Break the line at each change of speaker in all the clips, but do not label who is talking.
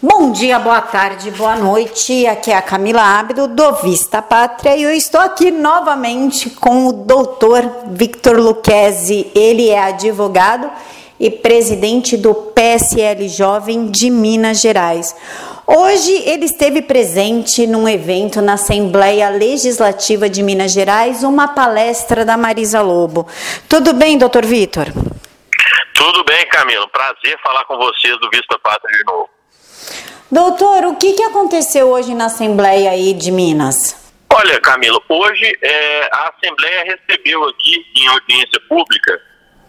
Bom dia, boa tarde, boa noite. Aqui é a Camila Ábido do Vista Pátria e eu estou aqui novamente com o doutor Victor Luquezzi. Ele é advogado e presidente do PSL Jovem de Minas Gerais. Hoje ele esteve presente num evento na Assembleia Legislativa de Minas Gerais, uma palestra da Marisa Lobo. Tudo bem, doutor Vitor?
Tudo bem, Camila. Prazer falar com vocês do Vista Pátria de novo.
Doutor, o que, que aconteceu hoje na Assembleia aí de Minas?
Olha, Camila, hoje é, a Assembleia recebeu aqui em audiência pública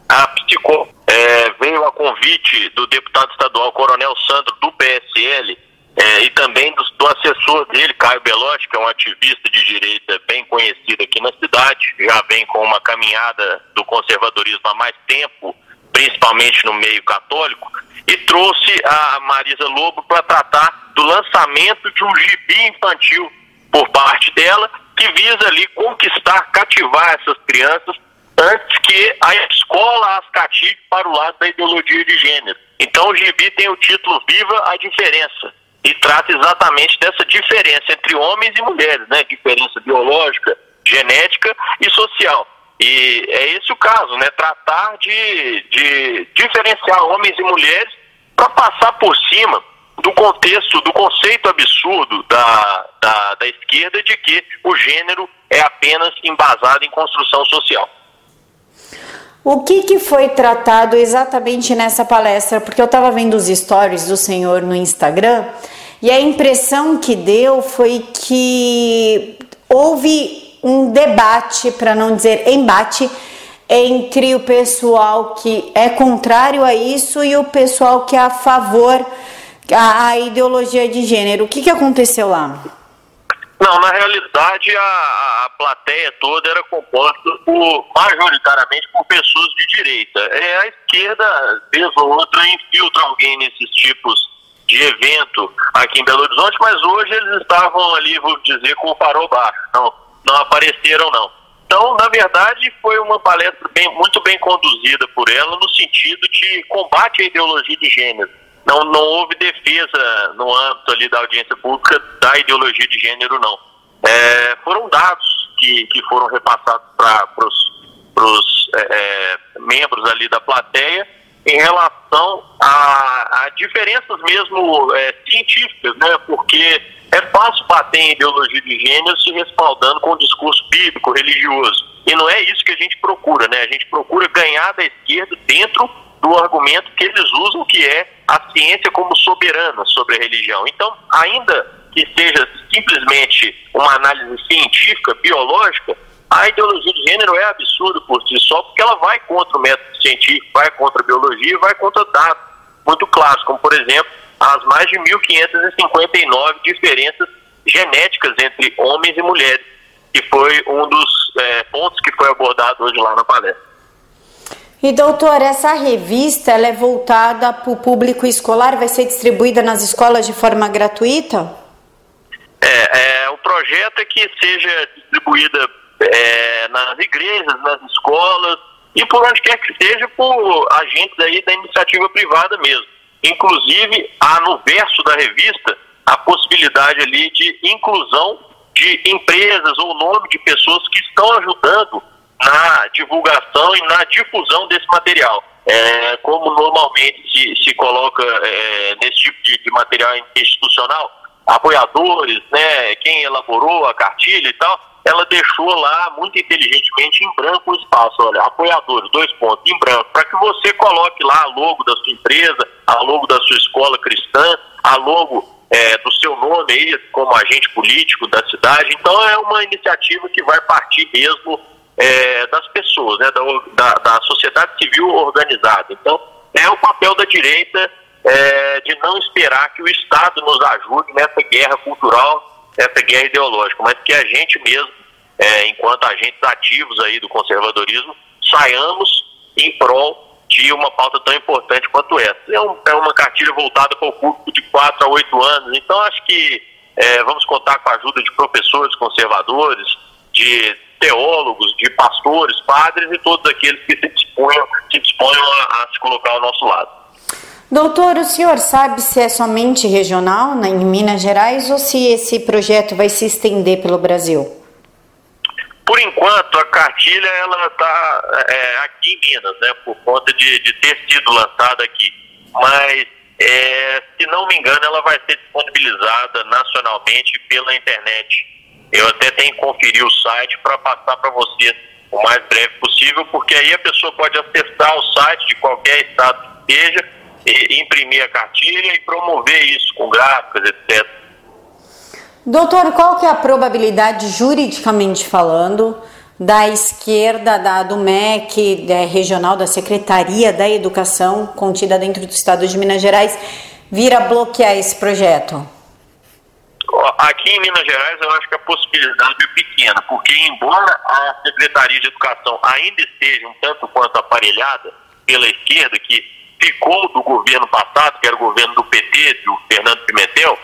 a psicó. É, veio a convite do deputado estadual Coronel Sandro do PSL é, e também do, do, assessor dele, Caio Belotti, que é um ativista de direita bem conhecido aqui na cidade, já vem com uma caminhada do conservadorismo há mais tempo, principalmente no meio católico e trouxe a Marisa Lobo para tratar do lançamento de um gibi infantil por parte dela, que visa ali conquistar, cativar essas crianças antes que a escola as cative para o lado da ideologia de gênero. Então o gibi tem o título Viva a Diferença e trata exatamente dessa diferença entre homens e mulheres, né? Diferença biológica, genética e social. E é esse o caso, né? Tratar de, de diferenciar homens e mulheres para passar por cima do contexto, do conceito absurdo da, da, da esquerda de que o gênero é apenas embasado em construção social.
O que, que foi tratado exatamente nessa palestra? Porque eu estava vendo os stories do senhor no Instagram e a impressão que deu foi que houve um debate, para não dizer embate, entre o pessoal que é contrário a isso e o pessoal que é a favor a, ideologia de gênero. O que, que aconteceu lá?
Não, na realidade a, a plateia toda era composta por, majoritariamente por pessoas de direita. É, a esquerda, vez ou outra, infiltra alguém nesses tipos de evento aqui em Belo Horizonte, mas hoje eles estavam ali, vou dizer, com o farol baixo. Não, não apareceram não. Então, na verdade, foi uma palestra bem, muito bem conduzida por ela no sentido de combate à ideologia de gênero. Não, não houve defesa no âmbito ali da audiência pública da ideologia de gênero, não. É, foram dados que, que foram repassados para os é, é, membros ali da plateia em relação a, a diferenças mesmo é, científicas, né? Porque é fácil bater em ideologia de gênero se respaldando com o discurso bíblico, religioso. E não é isso que a gente procura, né? A gente procura ganhar da esquerda dentro do argumento que eles usam, que é a ciência como soberana sobre a religião. Então, ainda que seja simplesmente uma análise científica, biológica, a ideologia de gênero é absurda por si só, porque ela vai contra o método científico, vai contra a biologia, vai contra dados muito claros, como, por exemplo, as mais de 1.559 diferenças genéticas entre homens e mulheres, que foi um dos é, pontos que foi abordado hoje lá na palestra.
E doutor, essa revista ela é voltada para o público escolar, vai ser distribuída nas escolas de forma gratuita?
É, é o projeto é que seja distribuída é, nas igrejas, nas escolas e por onde quer que seja por agentes aí da iniciativa privada mesmo. Inclusive, há no verso da revista a possibilidade ali de inclusão de empresas ou nome de pessoas que estão ajudando na divulgação e na difusão desse material. É, como normalmente se, se coloca é, nesse tipo de, de, material institucional, apoiadores, né, quem elaborou a cartilha e tal, ela deixou lá muito inteligentemente em branco o espaço, olha, apoiadores, dois pontos, em branco, para que você coloque lá a logo da sua empresa, a logo da sua escola cristã, a logo é, do seu nome aí como agente político da cidade. Então é uma iniciativa que vai partir mesmo é, das pessoas, né, da, da, da, sociedade civil organizada. Então é o papel da direita é, de não esperar que o Estado nos ajude nessa guerra cultural, nessa guerra ideológica, mas que a gente mesmo, é, enquanto agentes ativos aí do conservadorismo, saiamos em prol de uma pauta tão importante quanto essa. É, um, é uma cartilha voltada para o público de 4 a 8 anos, então acho que é, vamos contar com a ajuda de professores conservadores, de teólogos, de pastores, padres e todos aqueles que se disponham, se disponham a, a se colocar ao nosso lado.
Doutor, o senhor sabe se é somente regional em Minas Gerais ou se esse projeto vai se estender pelo Brasil?
Por enquanto, a cartilha ela está é, aqui em Minas, né, por conta de, de ter sido lançada aqui. Mas, é, se não me engano, ela vai ser disponibilizada nacionalmente pela internet. Eu até tenho que conferir o site para passar para vocês o mais breve possível, porque aí a pessoa pode acessar o site de qualquer estado que seja, e, imprimir a cartilha e promover isso com gráficas, etc.
Doutor, qual que é a probabilidade, juridicamente falando, da esquerda, da, do MEC, da regional, da Secretaria da Educação, contida dentro do Estado de Minas Gerais, vir a bloquear esse projeto?
Aqui em Minas Gerais, eu acho que a possibilidade é pequena, porque embora a Secretaria de Educação ainda esteja um tanto quanto aparelhada pela esquerda, que ficou do governo passado, que era o governo do PT, do Fernando Pimentel,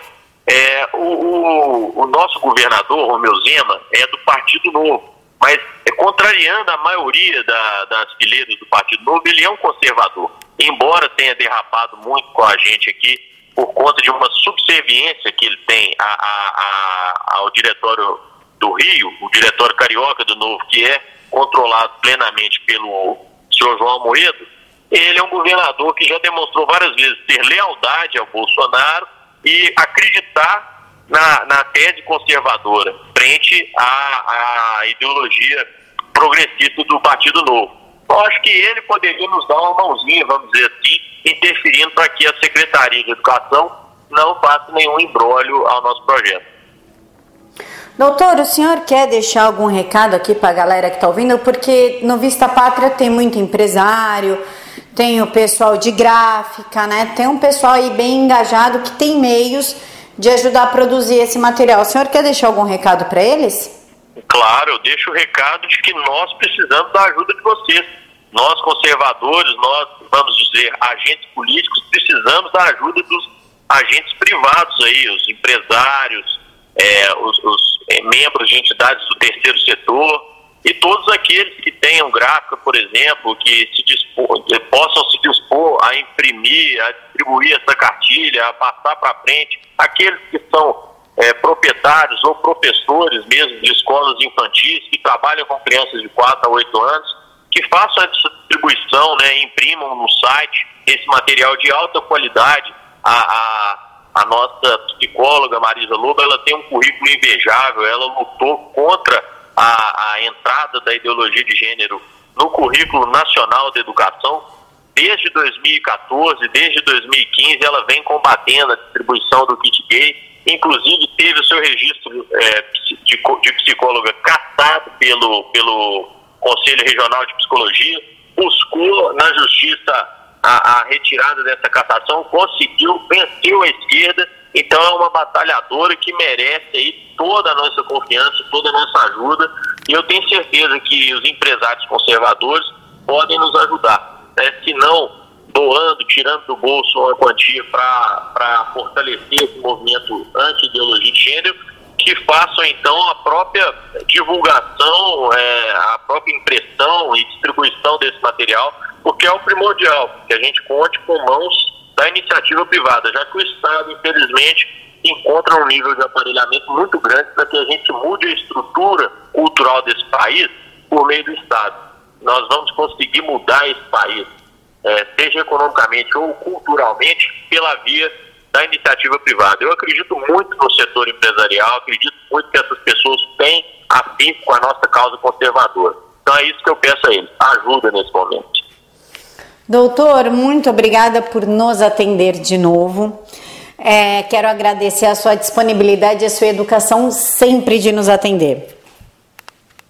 é, o, o, o, nosso governador, Romeu Zema, é do Partido Novo. Mas, é, contrariando a maioria da, das fileiras do Partido Novo, ele é um conservador. Embora tenha derrapado muito com a gente aqui, por conta de uma subserviência que ele tem a, a, a, ao diretório do Rio, o diretório carioca do Novo, que é controlado plenamente pelo senhor João Moedo, ele é um governador que já demonstrou várias vezes ter lealdade ao Bolsonaro e acreditar na, na tese conservadora frente à, à ideologia progressista do Partido Novo. Eu acho que ele poderia nos dar uma mãozinha, vamos dizer assim, interferindo para que a Secretaria de Educação não faça nenhum embrólio ao nosso projeto.
Doutor, o senhor quer deixar algum recado aqui para a galera que está ouvindo? Porque no Vista Pátria tem muito empresário, tem o pessoal de gráfica, né? Tem um pessoal aí bem engajado que tem meios de ajudar a produzir esse material. O senhor quer deixar algum recado para eles?
Claro, eu deixo o recado de que nós precisamos da ajuda de vocês. Nós, conservadores, nós, vamos dizer, agentes políticos, precisamos da ajuda dos agentes privados aí, os empresários, é, os, os é, membros de entidades do terceiro setor, e todos aqueles que tenham gráfica, por exemplo, que se dispor, possam se dispor a imprimir, a distribuir essa cartilha, a passar para frente, aqueles que são é, proprietários ou professores mesmo de escolas infantis que trabalham com crianças de 4 a 8 anos, que façam essa distribuição, né, imprimam no site esse material de alta qualidade. A, a, a nossa psicóloga Marisa Lobo, ela tem um currículo invejável, ela lutou contra a, a entrada da ideologia de gênero no currículo nacional de educação. Desde 2014, desde 2015, ela vem combatendo a distribuição do kit gay, inclusive teve o seu registro é, de, de psicóloga cassado pelo, pelo Conselho Regional de Psicologia, buscou na justiça a, a retirada dessa cassação, conseguiu, venceu a esquerda então é uma batalhadora que merece aí toda a nossa confiança, toda a nossa ajuda. E eu tenho certeza que os empresários conservadores podem nos ajudar. Né? Se não doando, tirando do bolso uma quantia para fortalecer esse movimento anti-ideologia de gênero, que façam então a própria divulgação, é, a própria impressão e distribuição desse material, porque é o primordial, que a gente conte com mãos da iniciativa privada, já que o Estado, infelizmente, encontra um nível de aparelhamento muito grande para que a gente mude a estrutura cultural desse país por meio do Estado. Nós vamos conseguir mudar esse país, é, seja economicamente ou culturalmente, pela via da iniciativa privada. Eu acredito muito no setor empresarial, acredito muito que essas pessoas têm afinco com a nossa causa conservadora. Então é isso que eu peço a eles, ajuda nesse momento.
Doutor, muito obrigada por nos atender de novo. É, quero agradecer a sua disponibilidade e a sua educação sempre de nos atender.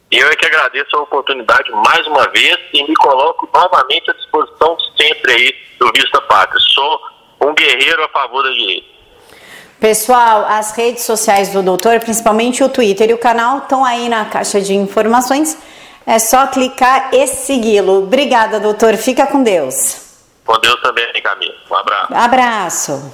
Eu é que agradeço a oportunidade mais uma vez e me coloco novamente à disposição sempre aí do Vista Pátria. Sou um guerreiro a favor da direita.
Pessoal, as redes sociais do doutor, principalmente o Twitter e o canal, estão aí na caixa de informações. É só clicar e segui-lo. Obrigada, doutor. Fica com Deus.
Com Deus também, Camila. Um abraço.
Abraço.